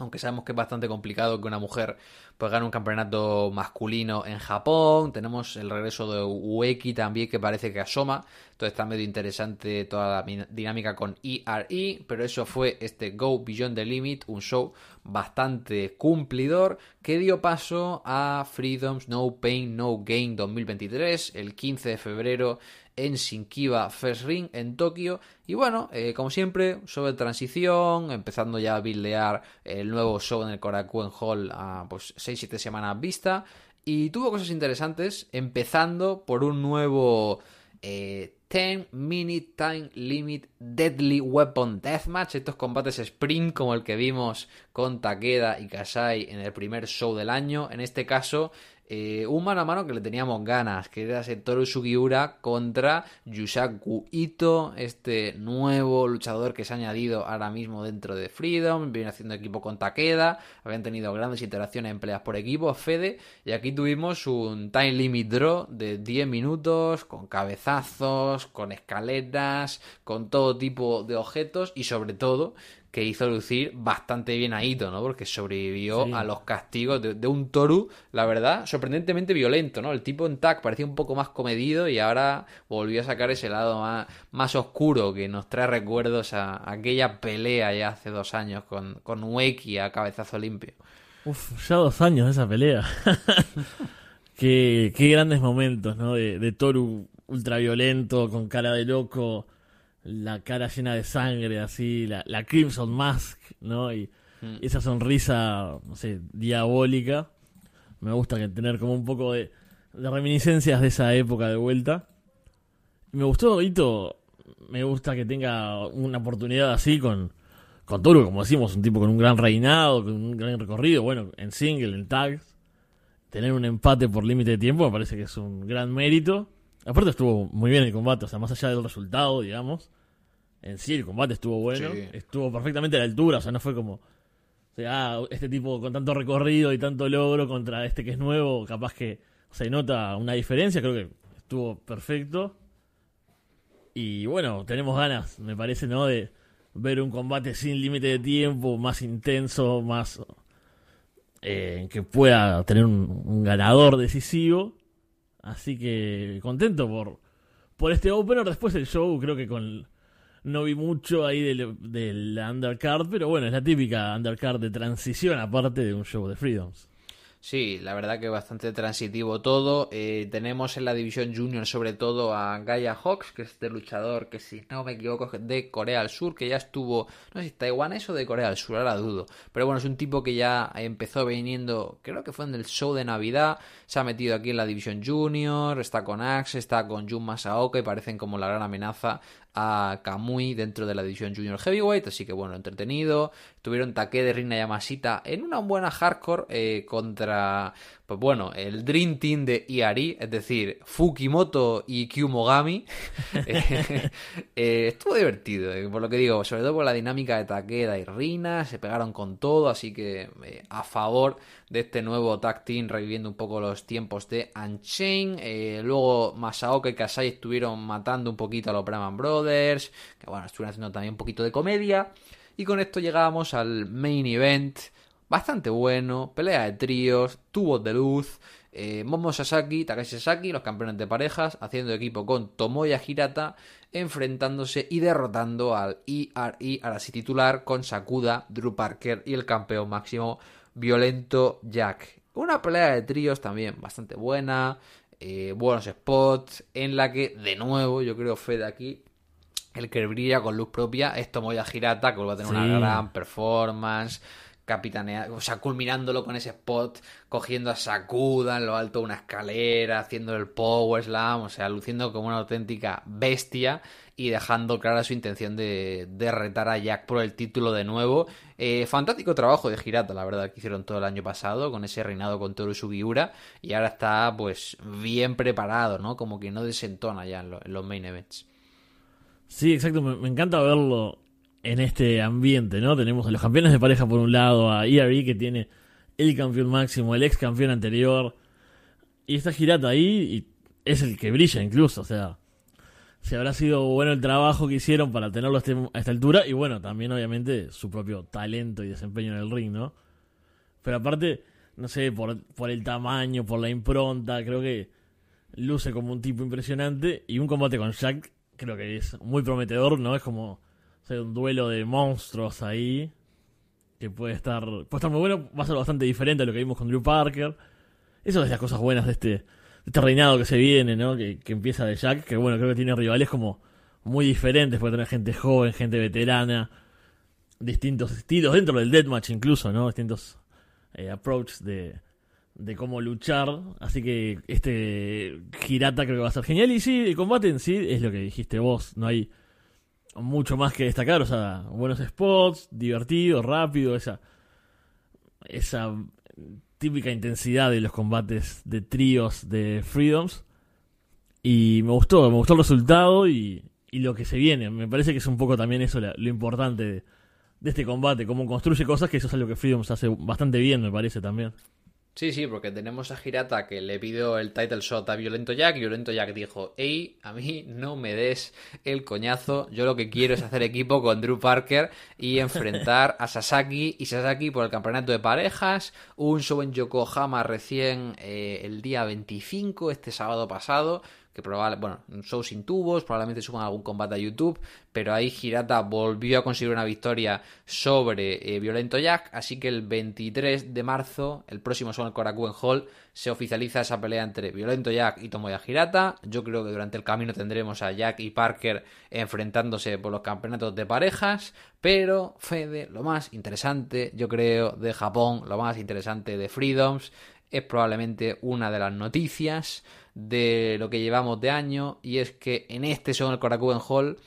aunque sabemos que es bastante complicado que una mujer pues gane un campeonato masculino en Japón. Tenemos el regreso de Ueki también que parece que asoma. Entonces está medio interesante toda la dinámica con ERE, pero eso fue este Go Beyond the Limit, un show bastante cumplidor que dio paso a Freedom's No Pain No Gain 2023 el 15 de febrero en Shinkiba First Ring en Tokio. Y bueno, eh, como siempre, sobre transición, empezando ya a buildear el nuevo show en el Korakuen Hall a pues 6-7 semanas vista. Y tuvo cosas interesantes, empezando por un nuevo 10 eh, Minute Time Limit Deadly Weapon Deathmatch. Estos combates sprint como el que vimos con Takeda y Kasai en el primer show del año. En este caso, eh, un mano a mano que le teníamos ganas, que era Toru Sugiura contra Yusaku Ito, este nuevo luchador que se ha añadido ahora mismo dentro de Freedom, viene haciendo equipo con Takeda, habían tenido grandes interacciones en por equipo, Fede, y aquí tuvimos un time limit draw de 10 minutos, con cabezazos, con escaleras, con todo tipo de objetos y sobre todo que hizo lucir bastante bien a Ito, ¿no? Porque sobrevivió a los castigos de, un Toru, la verdad, sorprendentemente violento, ¿no? El tipo en tag parecía un poco más comedido y ahora volvió a sacar ese lado más, más oscuro que nos trae recuerdos a, aquella pelea ya hace dos años con, con Ueki a cabezazo limpio. Uf, ya dos años esa pelea. qué, qué grandes momentos, ¿no? De, de Toru ultraviolento, con cara de loco la cara llena de sangre, así, la, la Crimson Mask, ¿no? Y, mm. esa sonrisa, no sé, diabólica. Me gusta que tener como un poco de, reminiscencias de esa época de vuelta. me gustó, Ito, me gusta que tenga una oportunidad así con, con Toro, como decimos, un tipo con un gran reinado, con un gran recorrido, bueno, en single, en tags. Tener un empate por límite de tiempo me parece que es un gran mérito. Aparte estuvo muy bien el combate, o sea, más allá del resultado, digamos. En sí, el combate estuvo bueno. Estuvo perfectamente a la altura, o sea, no fue como... O sea, ah, este tipo con tanto recorrido y tanto logro contra este que es nuevo, capaz que se nota una diferencia, creo que estuvo perfecto. Y bueno, tenemos ganas, me parece, ¿no? De ver un combate sin límite de tiempo, más intenso, más... Eh, que pueda tener un ganador decisivo. Así que contento por, por este opener. Después el show, creo que con. No vi mucho ahí del, del undercard, pero bueno, es la típica undercard de transición, aparte de un show de Freedoms. Sí, la verdad que bastante transitivo todo. Eh, tenemos en la división junior sobre todo a Gaia Hawks, que es este luchador que si no me equivoco es de Corea del Sur, que ya estuvo, no sé si taiwanés o de Corea del Sur, ahora dudo. Pero bueno, es un tipo que ya empezó viniendo, creo que fue en el show de Navidad, se ha metido aquí en la división junior, está con Axe, está con Jun Masaoka y parecen como la gran amenaza a Kamui dentro de la división Junior Heavyweight, así que bueno, entretenido. Tuvieron Take de Rina Yamashita en una buena hardcore eh, contra pues bueno, el Dream Team de Iari, es decir, Fukimoto y Kyumogami, eh, eh, estuvo divertido, eh, por lo que digo, sobre todo por la dinámica de Takeda y Rina, se pegaron con todo, así que a favor de este nuevo tag team, reviviendo un poco los tiempos de Unchained. luego Masaoka y Kasai estuvieron matando un poquito a los Brahman Brothers, que bueno, estuvieron haciendo también un poquito de comedia. Y con esto llegamos al main event bastante bueno, pelea de tríos, tubos de luz, eh, Momo Sasaki, Takashi Sasaki, los campeones de parejas, haciendo equipo con Tomoya Hirata, enfrentándose y derrotando al ERE, ahora sí titular, con Sakuda, Drew Parker y el campeón máximo Violento Jack. Una pelea de tríos también bastante buena, eh, buenos spots, en la que, de nuevo, yo creo, Fede aquí, el que brilla con luz propia es Tomoya Hirata, que va a tener una gran performance capitanea, o sea, culminándolo con ese spot, cogiendo a Sakuda en lo alto de una escalera, haciendo el power slam, o sea, luciendo como una auténtica bestia y dejando clara su intención de, de retar a Jack por el título de nuevo. Eh, fantástico trabajo de Girata, la verdad, que hicieron todo el año pasado con ese reinado con Toru Sugiura y ahora está pues bien preparado, ¿no? Como que no desentona ya en, los main events. Sí, exacto, me encanta verlo en este ambiente, ¿no? Tenemos a los campeones de pareja por un lado, a ERE que tiene el campeón máximo, el ex campeón anterior, y está Girata ahí y es el que brilla incluso, o sea, si habrá sido bueno el trabajo que hicieron para tenerlo a, este- a esta altura y bueno, también obviamente su propio talento y desempeño en el ring, ¿no? Pero aparte, no sé, por, por el tamaño, por la impronta, creo que luce como un tipo impresionante y un combate con Jack creo que es muy prometedor, ¿no? Es como un duelo de monstruos ahí que puede estar, puede estar muy bueno, va a ser bastante diferente a lo que vimos con Drew Parker. Eso es las cosas buenas de este, de este reinado que se viene, ¿no? Que, que empieza de Jack, que bueno, creo que tiene rivales como muy diferentes, puede tener gente joven, gente veterana, distintos estilos, dentro del deathmatch incluso, ¿no? Distintos eh, approaches de, de cómo luchar. Así que este Girata creo que va a ser genial. Y sí, el combate en sí es lo que dijiste vos, no hay mucho más que destacar, o sea, buenos spots, divertido, rápido, esa esa típica intensidad de los combates de tríos de Freedoms. Y me gustó, me gustó el resultado y, y lo que se viene. Me parece que es un poco también eso lo importante de, de este combate, cómo construye cosas, que eso es algo que Freedoms hace bastante bien, me parece también. Sí, sí, porque tenemos a Girata que le pidió el title shot a Violento Jack Violento Jack dijo, hey, a mí no me des el coñazo, yo lo que quiero es hacer equipo con Drew Parker y enfrentar a Sasaki y Sasaki por el campeonato de parejas, un show en Yokohama recién eh, el día 25, este sábado pasado, que bueno, un show sin tubos, probablemente suban algún combate a YouTube, pero ahí Girata volvió a conseguir una victoria sobre eh, Violento Jack, así que el 23 de marzo, el próximo show en el Korakuen Hall, se oficializa esa pelea entre Violento Jack y Tomoya Girata. Yo creo que durante el camino tendremos a Jack y Parker enfrentándose por los campeonatos de parejas, pero Fede, lo más interesante, yo creo, de Japón, lo más interesante de Freedoms, es probablemente una de las noticias de lo que llevamos de año y es que en este show en el Korakuen Hall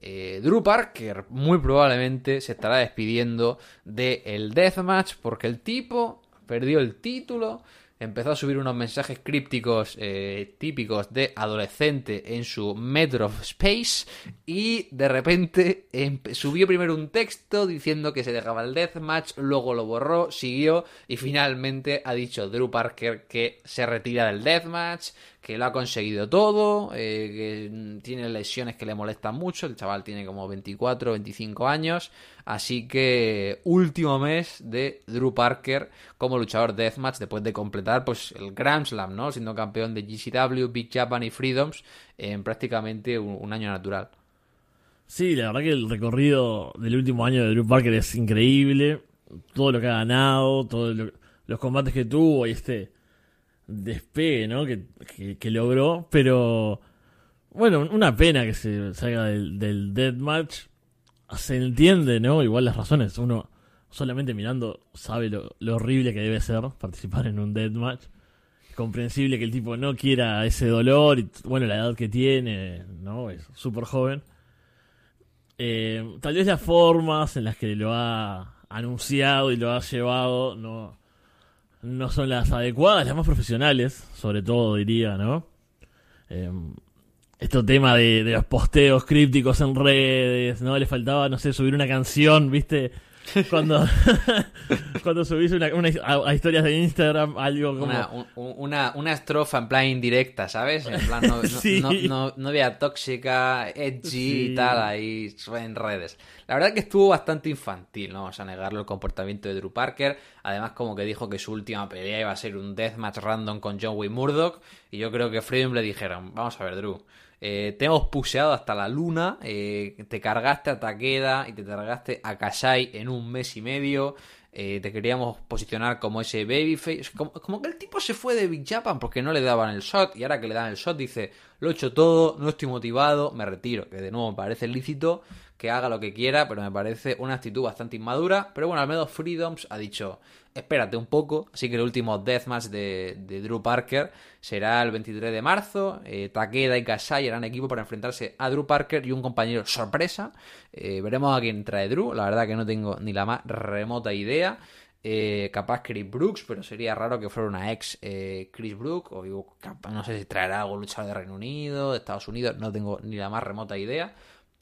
eh, Drew Parker muy probablemente se estará despidiendo del Deathmatch porque el tipo perdió el título empezó a subir unos mensajes crípticos eh, típicos de adolescente en su Metro Space y de repente subió primero un texto diciendo que se dejaba el deathmatch, luego lo borró, siguió y finalmente ha dicho Drew Parker que se retira del deathmatch, que lo ha conseguido todo, eh, que tiene lesiones que le molestan mucho, el chaval tiene como 24, 25 años, así que último mes de Drew Parker como luchador deathmatch después de completar pues el Grand Slam, ¿no? Siendo campeón de GCW, Big Japan y Freedoms en prácticamente un, un año natural. Sí, la verdad que el recorrido del último año de Drew Parker es increíble. Todo lo que ha ganado, todos los combates que tuvo y este despegue, ¿no? Que, que- logró. Pero, bueno, una pena que se salga del, del deathmatch. Se entiende, ¿no? Igual las razones. Uno solamente mirando sabe lo, lo horrible que debe ser participar en un deathmatch. Es comprensible que el tipo no quiera ese dolor y, bueno, la edad que tiene, ¿no? Es súper joven. Eh, tal vez las formas en las que lo ha anunciado y lo ha llevado no, no son las adecuadas, las más profesionales, sobre todo diría, ¿no? Eh, este tema de, de los posteos crípticos en redes, ¿no? Le faltaba, no sé, subir una canción, ¿viste? Cuando, cuando subís una, una- a, a historias de Instagram algo como... Una, un- un- una, una estrofa en plan indirecta, ¿sabes? En plan no, no- Sí. no- no- novia tóxica, edgy Sí. y tal, ahí en redes. La verdad que estuvo bastante infantil, no vamos a negarlo, el comportamiento de Drew Parker. Además, como que dijo que su última pelea iba a ser un deathmatch random con John Wayne Murdoch. Y yo creo que Freedom le dijeron, vamos a ver, Drew. eh, te hemos puseado hasta la luna, eh, te cargaste a Takeda y te cargaste a Kasai en un mes y medio, eh, te queríamos posicionar como ese babyface, como, como que el tipo se fue de Big Japan porque no le daban el shot y ahora que le dan el shot dice, lo he hecho todo, no estoy motivado, me retiro, que de nuevo me parece lícito que haga lo que quiera, pero me parece una actitud bastante inmadura, pero bueno, al menos Freedoms ha dicho, espérate un poco, así que el último deathmatch de, de Drew Parker será el 23 de marzo, eh, Takeda y Kasai harán equipo para enfrentarse a Drew Parker y un compañero sorpresa, Eh, veremos a quién trae Drew, la verdad que no tengo ni la más remota idea, eh, capaz Chris Brooks, pero sería raro que fuera una ex Chris Brooks, o digo, no sé si traerá algún luchador de Reino Unido, de Estados Unidos, no tengo ni la más remota idea.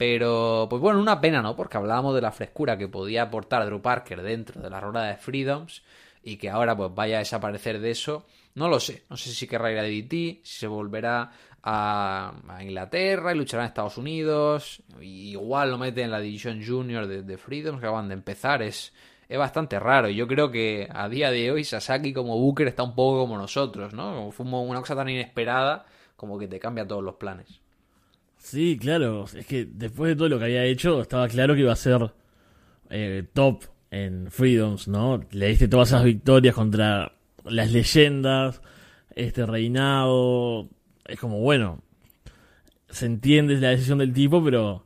Pero, pues bueno, una pena, ¿no? Porque hablábamos de la frescura que podía aportar Drew Parker dentro de la rueda de Freedoms y que ahora pues vaya a desaparecer de eso. No lo sé, no sé si querrá ir a DDT, si se volverá a, Inglaterra y luchará en Estados Unidos. Igual lo mete en la división junior de, Freedoms que acaban de empezar. Es, es bastante raro. Y yo creo que a día de hoy Sasaki como Booker está un poco como nosotros, ¿no? Como una cosa tan inesperada como que te cambia todos los planes. Sí, claro. Es que después de todo lo que había hecho, estaba claro que iba a ser eh, top en Freedoms, ¿no? Le diste todas esas victorias contra las leyendas, este reinado. Es como, bueno, se entiende la decisión del tipo, pero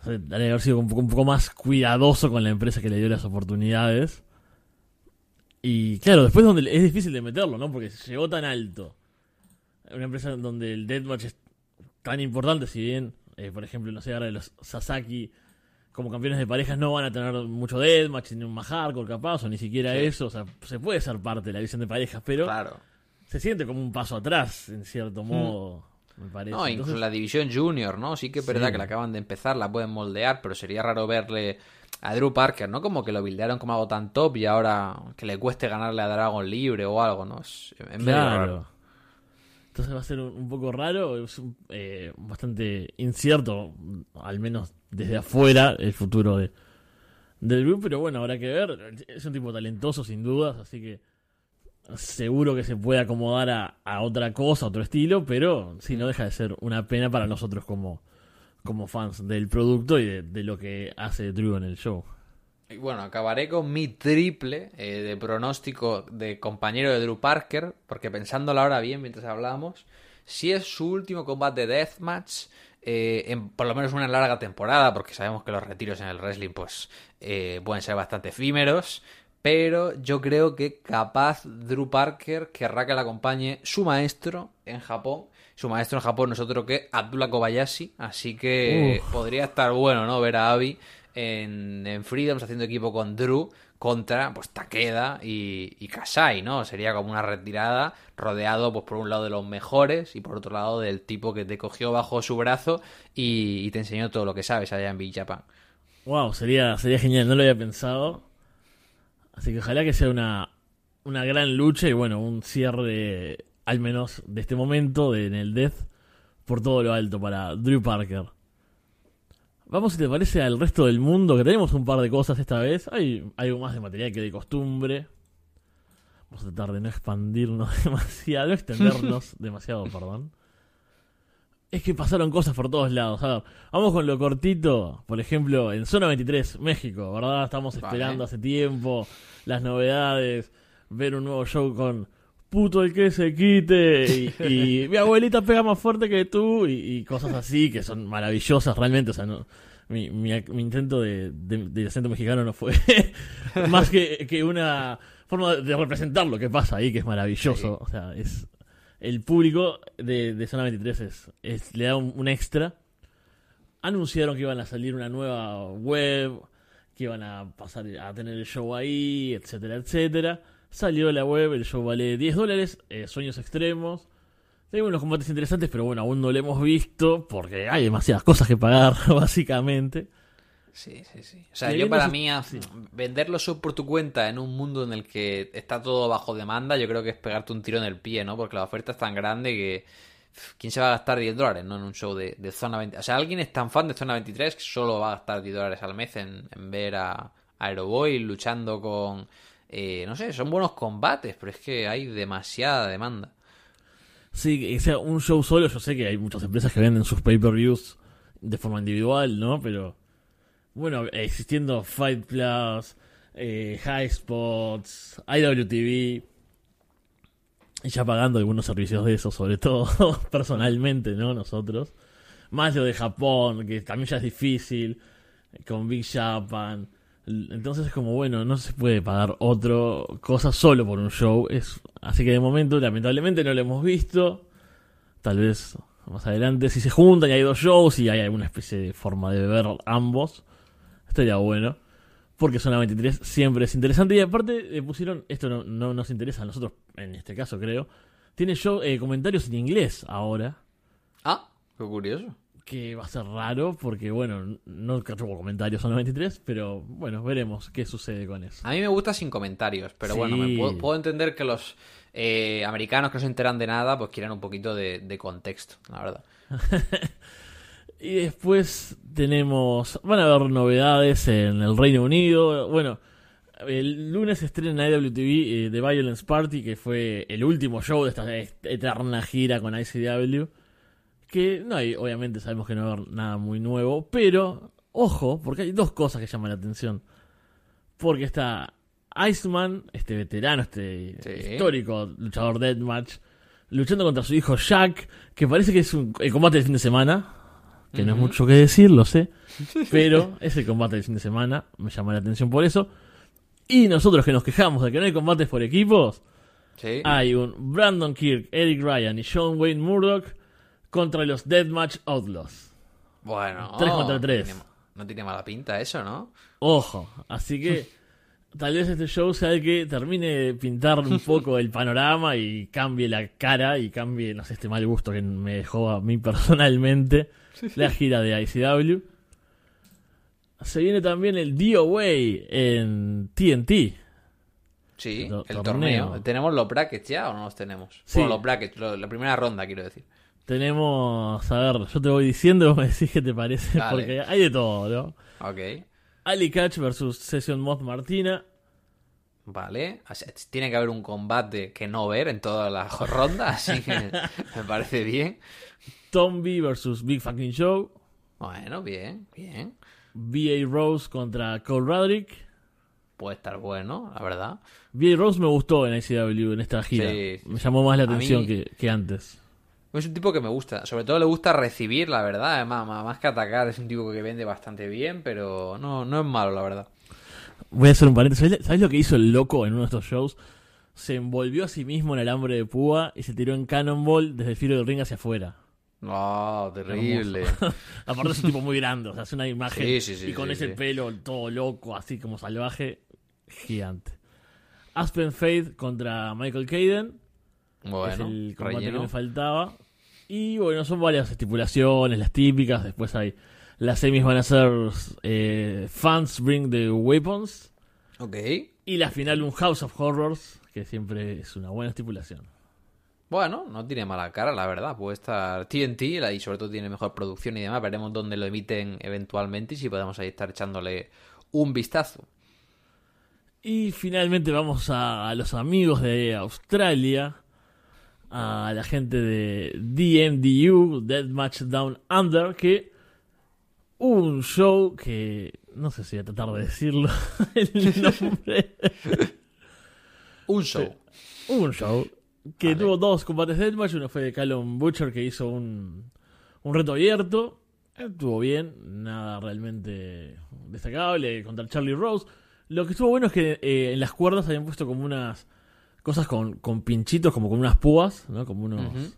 o sea, haber sido un poco, un poco más cuidadoso con la empresa que le dio las oportunidades. Y claro, después donde es difícil de meterlo, ¿no? Porque llegó tan alto. Una empresa donde el deathmatch es tan importante, si bien, eh, por ejemplo, no sé, ahora los Sasaki como campeones de parejas no van a tener mucho deathmatch, ni un más hardcore capaz, o ni siquiera Sí. eso. O sea, se puede ser parte de la visión de parejas, pero Claro. se siente como un paso atrás, en cierto modo, me parece. No, incluso Entonces, la división junior, ¿no? Sí que es verdad Sí. que la acaban de empezar, la pueden moldear, pero sería raro verle a Drew Parker, ¿no? Como que lo buildearon como algo tan top y ahora que le cueste ganarle a Dragon Libre o algo, ¿no? Es, medio Claro. Entonces va a ser un, un poco raro, es un- eh, bastante incierto, al menos desde afuera, el futuro de, del grupo. Pero bueno, habrá que ver. Es un tipo talentoso, sin dudas, así que seguro que se puede acomodar a, a otra cosa, a otro estilo, pero sí, no deja de ser una pena para nosotros como, como fans del producto y de, de lo que hace Drew en el show. Bueno, acabaré con mi triple eh, de pronóstico de compañero de Drew Parker, porque pensándolo ahora bien mientras hablamos, si es su último combate de Deathmatch, eh, en por lo menos una larga temporada, porque sabemos que los retiros en el wrestling pues eh, pueden ser bastante efímeros, pero yo creo que capaz Drew Parker querrá que le acompañe su maestro en Japón. Su maestro en Japón no es otro que Abdullah Kobayashi, así que Uf. podría estar bueno, ¿no? Ver a Abby en, en Freedoms haciendo equipo con Drew contra pues Takeda y, Kasai, ¿no? Sería como una retirada rodeado pues por un lado de los mejores y por otro lado del tipo que te cogió bajo su brazo y, y te enseñó todo lo que sabes allá en Big Japan. Wow, sería, sería genial, no lo había pensado. Así que ojalá que sea una, una gran lucha y bueno, un cierre, al menos de este momento, de, en el Death, por todo lo alto para Drew Parker. Vamos, si te parece, al resto del mundo, que tenemos un par de cosas esta vez. Hay algo más de material que de costumbre. Vamos a tratar de no expandirnos demasiado, no extendernos demasiado, perdón. Es que pasaron cosas por todos lados. A ver, vamos con lo cortito. Por ejemplo, en Zona 23, México, ¿verdad? Estamos Vale. esperando hace tiempo las novedades, ver un nuevo show con puto el que se quite y, y mi abuelita pega más fuerte que tú y, y cosas así que son maravillosas realmente. O sea, no, mi, mi, mi intento de, de, de acento mexicano no fue más que, que una forma de representar lo que pasa ahí, que es maravilloso. O sea, es el público de, de Zona 23 es, es- le da un, un extra. Anunciaron que iban a salir una nueva web, que iban a pasar a tener el show ahí, etcétera, etcétera. Salió la web, el show vale 10 dólares, eh, Sueños Extremos. Tengo unos combates interesantes, pero bueno, aún no lo hemos visto porque hay demasiadas cosas que pagar, básicamente. Sí, sí, sí. O sea, yo para mí, sí. venderlo solo por tu cuenta en un mundo en el que está todo bajo demanda, yo creo que es pegarte un tiro en el pie, ¿no? Porque la oferta es tan grande que. ¿Quién se va a gastar 10 dólares, no? En un show de, de Zona 20. O sea, alguien es tan fan de Zona 23 que solo va a gastar 10 dólares al mes en, en ver a, a Aeroboy luchando con. Eh, no sé, son buenos combates, pero es que hay demasiada demanda. Sí, que sea un show solo, yo sé que hay muchas empresas que venden sus pay-per-views de forma individual, ¿no? Pero bueno, existiendo Fight Plus, eh, High Spots, IWTV, y ya pagando algunos servicios de esos, sobre todo personalmente, ¿no? Nosotros. Más lo de Japón, que también ya es difícil, con Big Japan. Entonces es como, bueno, no se puede pagar otro cosa solo por un show. Es, así que de momento, lamentablemente, no lo hemos visto. Tal vez más adelante, si se juntan y hay dos shows y hay alguna especie de forma de ver ambos, estaría bueno. Porque Zona 23 siempre es interesante. Y aparte, le pusieron, esto no, no nos interesa a nosotros, en este caso creo. Tiene show, eh, comentarios en inglés ahora. Ah, qué curioso. Que va a ser raro porque, bueno, no tuvo comentarios Zona 23, pero bueno, veremos qué sucede con eso. A mí me gusta sin comentarios, pero bueno, me puedo, puedo entender que los eh, americanos que no se enteran de nada, pues quieren un poquito de, de contexto, la verdad. Y después tenemos. Van a haber novedades en el Reino Unido. Bueno, el lunes estrena en IWTV eh, The Violence Party, que fue el último show de esta eterna gira con ICW. Que no hay, obviamente sabemos que no va a haber nada muy nuevo, pero ojo, porque hay dos cosas que llaman la atención. Porque está Iceman, este veterano, este Sí. histórico luchador deathmatch, luchando contra su hijo Jack, que parece que es un- el combate del fin de semana. Que no es mucho que decir, lo sé. Pero es el combate del fin de semana. Me llama la atención por eso. Y nosotros que nos quejamos de que no hay combates por equipos, Sí. hay un Brandon Kirk, Eric Ryan y Sean Wayne Murdoch contra los Deathmatch Outlaws. Bueno, Tres contra tres. No tiene, no tiene mala pinta eso, ¿no? Ojo, así que tal vez este show sea el que termine de pintar un poco el panorama y cambie la cara y cambie, no sé, este mal gusto que me dejó a mí personalmente la gira de ICW. Se viene también el DOA en TNT. Sí, el torneo. torneo. ¿Tenemos los brackets ya o no los tenemos? Sí. Bueno, los brackets, lo- la primera ronda, quiero decir. Tenemos, a ver, yo te voy diciendo y vos me decís qué te parece, Dale. porque hay de todo, ¿no? Ok, Ali Catch versus Session Moth Martina. vale. Tiene que haber un combate que no ver en todas las rondas, así que me parece bien. Tomby versus Big Fucking Show. Bueno, bien, bien. B.A. Rose contra Cole Radrick. Puede estar bueno, la verdad. B.A. Rose me gustó en ICW en esta gira. Sí, sí, me llamó más la atención mí- que, que antes. Es un tipo que me gusta. Sobre todo le gusta recibir, la verdad. Además, más, que atacar, es un tipo que vende bastante bien, pero no, no es malo, la verdad. Voy a hacer un paréntesis. ¿Sabes- ¿Sabes lo que hizo el loco en uno de estos shows? Se envolvió a sí mismo en alambre de púa y se tiró en Cannonball desde el filo del ring hacia afuera. No, terrible. Aparte es un tipo muy grande, o sea, es una imagen Sí, sí, sí, y con ese pelo todo loco, así como salvaje, gigante. Aspen Fade contra Michael Caden, es Bueno, el combate que me faltaba. Y bueno, son varias estipulaciones, las típicas. Después hay las semis van a ser eh, Fans Bring the Weapons. Ok. Y la final un House of Horrors, que siempre es una buena estipulación. Bueno, no tiene mala cara, la verdad. Puede estar TNT y sobre todo tiene mejor producción y demás. Veremos dónde lo emiten eventualmente y si podemos ahí estar echándole un vistazo. Y finalmente vamos a, a los amigos de Australia, a la gente de DMDU, Deathmatch Down Under, que hubo un show que no sé si voy a tratar de decirlo el nombre. Un show. Un show que tuvo dos combates de Deathmatch. Uno fue de Callum Butcher que hizo un, un reto abierto. Estuvo bien, nada realmente destacable contra Charlie Rose. Lo que estuvo bueno es que eh, en las cuerdas habían puesto como unas cosas con, con pinchitos, como con unas púas, ¿no? Como unos.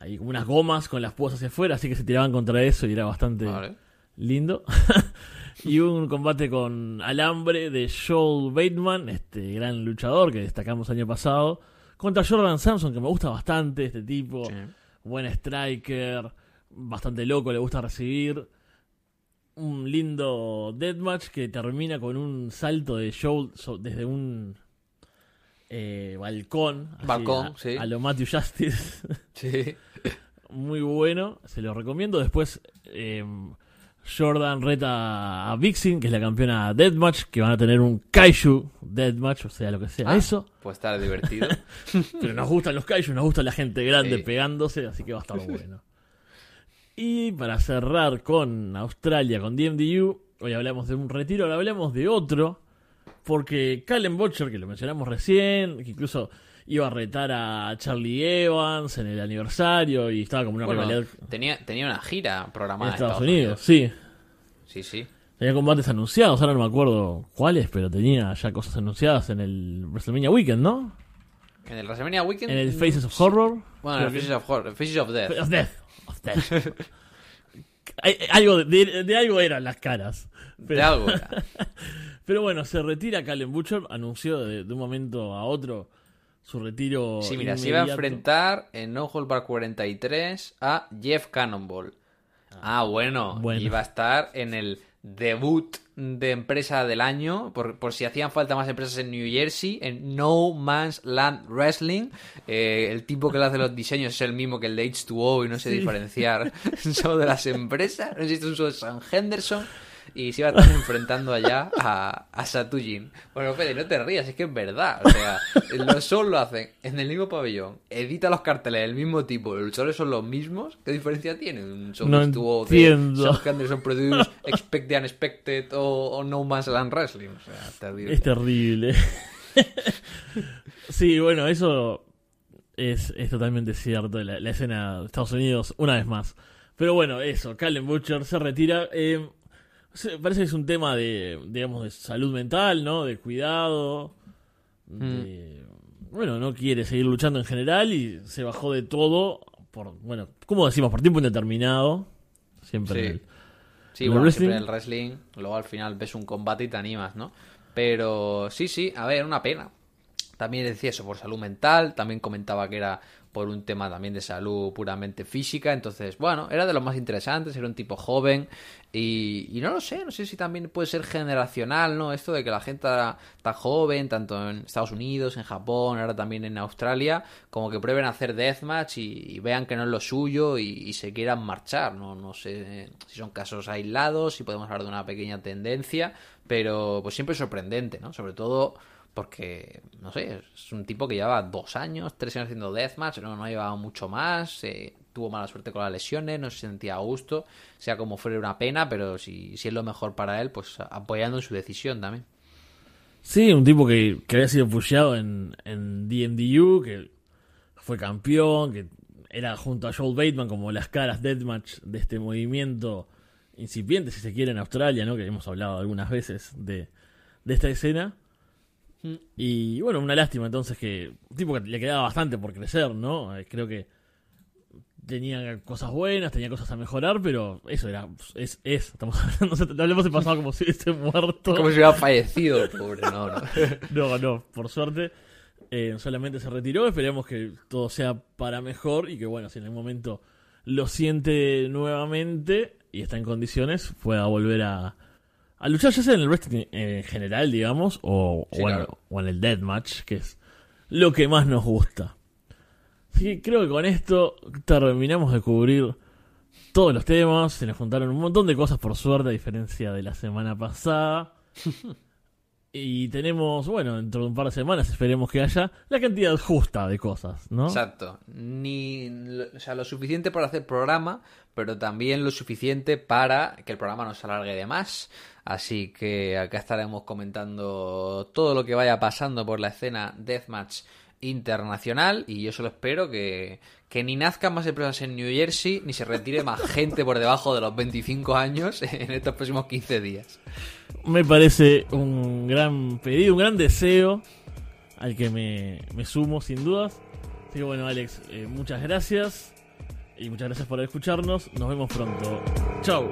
Ahí, como unas gomas con las púas hacia afuera, así que se tiraban contra eso y era bastante Vale. lindo. y un combate con alambre de Joel Bateman, este gran luchador que destacamos año pasado, contra Jordan Samson, que me gusta bastante este tipo. Sí. Buen striker, bastante loco, le gusta recibir. Un lindo deathmatch que termina con un salto de Joel desde un eh, balcón. Balcón, a, sí. a lo Matthew Justice. Sí. Muy bueno, se lo recomiendo. Después eh, Jordan reta a Vixen, que es la campeona Deathmatch, que van a tener un Kaiju Deathmatch, o sea, lo que sea Ah, eso. Puede estar divertido. Pero nos gustan los Kaiju, nos gusta la gente grande Sí. pegándose, así que va a estar bueno. Y para cerrar con Australia, con DMDU, hoy hablamos de un retiro, ahora hablamos de otro, porque Callum Butcher, que lo mencionamos recién, que incluso iba a retar a Charlie Evans en el aniversario y estaba como una Bueno, rivalidad tenía, tenía una gira en programada Estados, Unidos. Sí, Sí, sí. tenía combates anunciados, ahora no me acuerdo cuáles, pero tenía ya cosas anunciadas en el WrestleMania Weekend, ¿no? En el WrestleMania Weekend. En el Faces of Horror. Bueno, en el Faces of, Horror- Faces of Death. Of Death. Of Death. Hay- algo de, de- de algo eran las caras. Pero, De algo era. pero bueno, se retira Callum Butcher. Anunció de, de un momento a otro su retiro. Sí, mira, se iba a enfrentar en No Hold Bar 43 a Jeff Cannonball. Ah, bueno, Bueno. iba a estar en el debut de empresa del año, por, por, si hacían falta más empresas en New Jersey, en No Man's Land Wrestling. Eh, el tipo que le hace los diseños es el mismo que el de H2O y no sé Sí. diferenciar solo de las empresas. No es un de San Henderson. Y se iba a estar enfrentando allá a, a Satujin. Bueno, Fede, no te rías, es que es verdad. O sea, los shows lo hacen en el mismo pabellón, edita los carteles del mismo tipo, los shows son los mismos. ¿Qué diferencia tiene un show No estuvo entiendo. de Sam Henderson Produce, Expect the Unexpected o, o No Man's Land Wrestling? O sea, terrible. Es terrible. sí, bueno, eso es, es totalmente cierto. La, la escena de Estados Unidos, una vez más. Pero bueno, eso, Callum Butcher se retira. Eh, parece que es un tema de, digamos, de salud mental, ¿no? De cuidado. de- Bueno, no quiere seguir luchando en general y se bajó de todo por, bueno, ¿cómo decimos? Por tiempo indeterminado. Siempre. Sí. en el- Sí, ¿En el bueno, wrestling? siempre en el wrestling, luego al final ves un combate y te animas, ¿no? Pero sí, sí, a ver, una pena. También decía eso por salud mental, también comentaba que era por un tema también de salud puramente física, entonces, bueno, era de los más interesantes, era un tipo joven y, y no lo sé, no sé si también puede ser generacional, ¿no? Esto de que la gente está joven, tanto en Estados Unidos, en Japón, ahora también en Australia, como que prueben a hacer deathmatch y, vean que no es lo suyo y, y se quieran marchar, ¿no? No sé si son casos aislados, si podemos hablar de una pequeña tendencia, pero pues siempre es sorprendente, ¿no? Sobre todo porque, no sé, es un tipo que llevaba dos años, tres años haciendo deathmatch, no, no llevaba mucho más, eh, tuvo mala suerte con las lesiones, no se sentía a gusto, sea como fuera una pena, pero si, si es lo mejor para él, pues apoyando en su decisión también. Sí, un tipo que, que había sido pusheado en, en DMDU, que fue campeón, que era junto a Joel Bateman como las caras deathmatch de este movimiento incipiente, si se quiere, en Australia, ¿no? Que hemos hablado algunas veces de, de esta escena. Y bueno, una lástima entonces que un tipo que le quedaba bastante por crecer, ¿no? Eh, Creo que tenía cosas buenas, tenía cosas a mejorar, pero eso era, es, es, estamos hablando, no hablemos de pasado como si hubiese muerto. Como si hubiera fallecido, pobre, no, no. No, no, por suerte eh, solamente se retiró. Esperemos que todo sea para mejor y que, bueno, si en algún momento lo siente nuevamente y está en condiciones, pueda volver a, a luchar, ya sea en el wrestling en general, digamos, o, Sí, o en, o en el deathmatch, que es lo que más nos gusta. Así que creo que con esto terminamos de cubrir todos los temas. Se nos juntaron un montón de cosas, por suerte, a diferencia de la semana pasada. Y tenemos, bueno, dentro de un par de semanas esperemos que haya la cantidad justa de cosas, ¿no? Exacto. Ni, o sea, lo suficiente para hacer programa, pero también lo suficiente para que el programa no se alargue de más. Así que acá estaremos comentando todo lo que vaya pasando por la escena Deathmatch internacional y yo solo espero que, que ni nazcan más empresas en New Jersey ni se retire más gente por debajo de los 25 años en estos próximos 15 días. Me parece un gran pedido, un gran deseo al que me, me sumo sin dudas. Así que bueno, Alex, eh, muchas gracias y muchas gracias por escucharnos. Nos vemos pronto. Chau.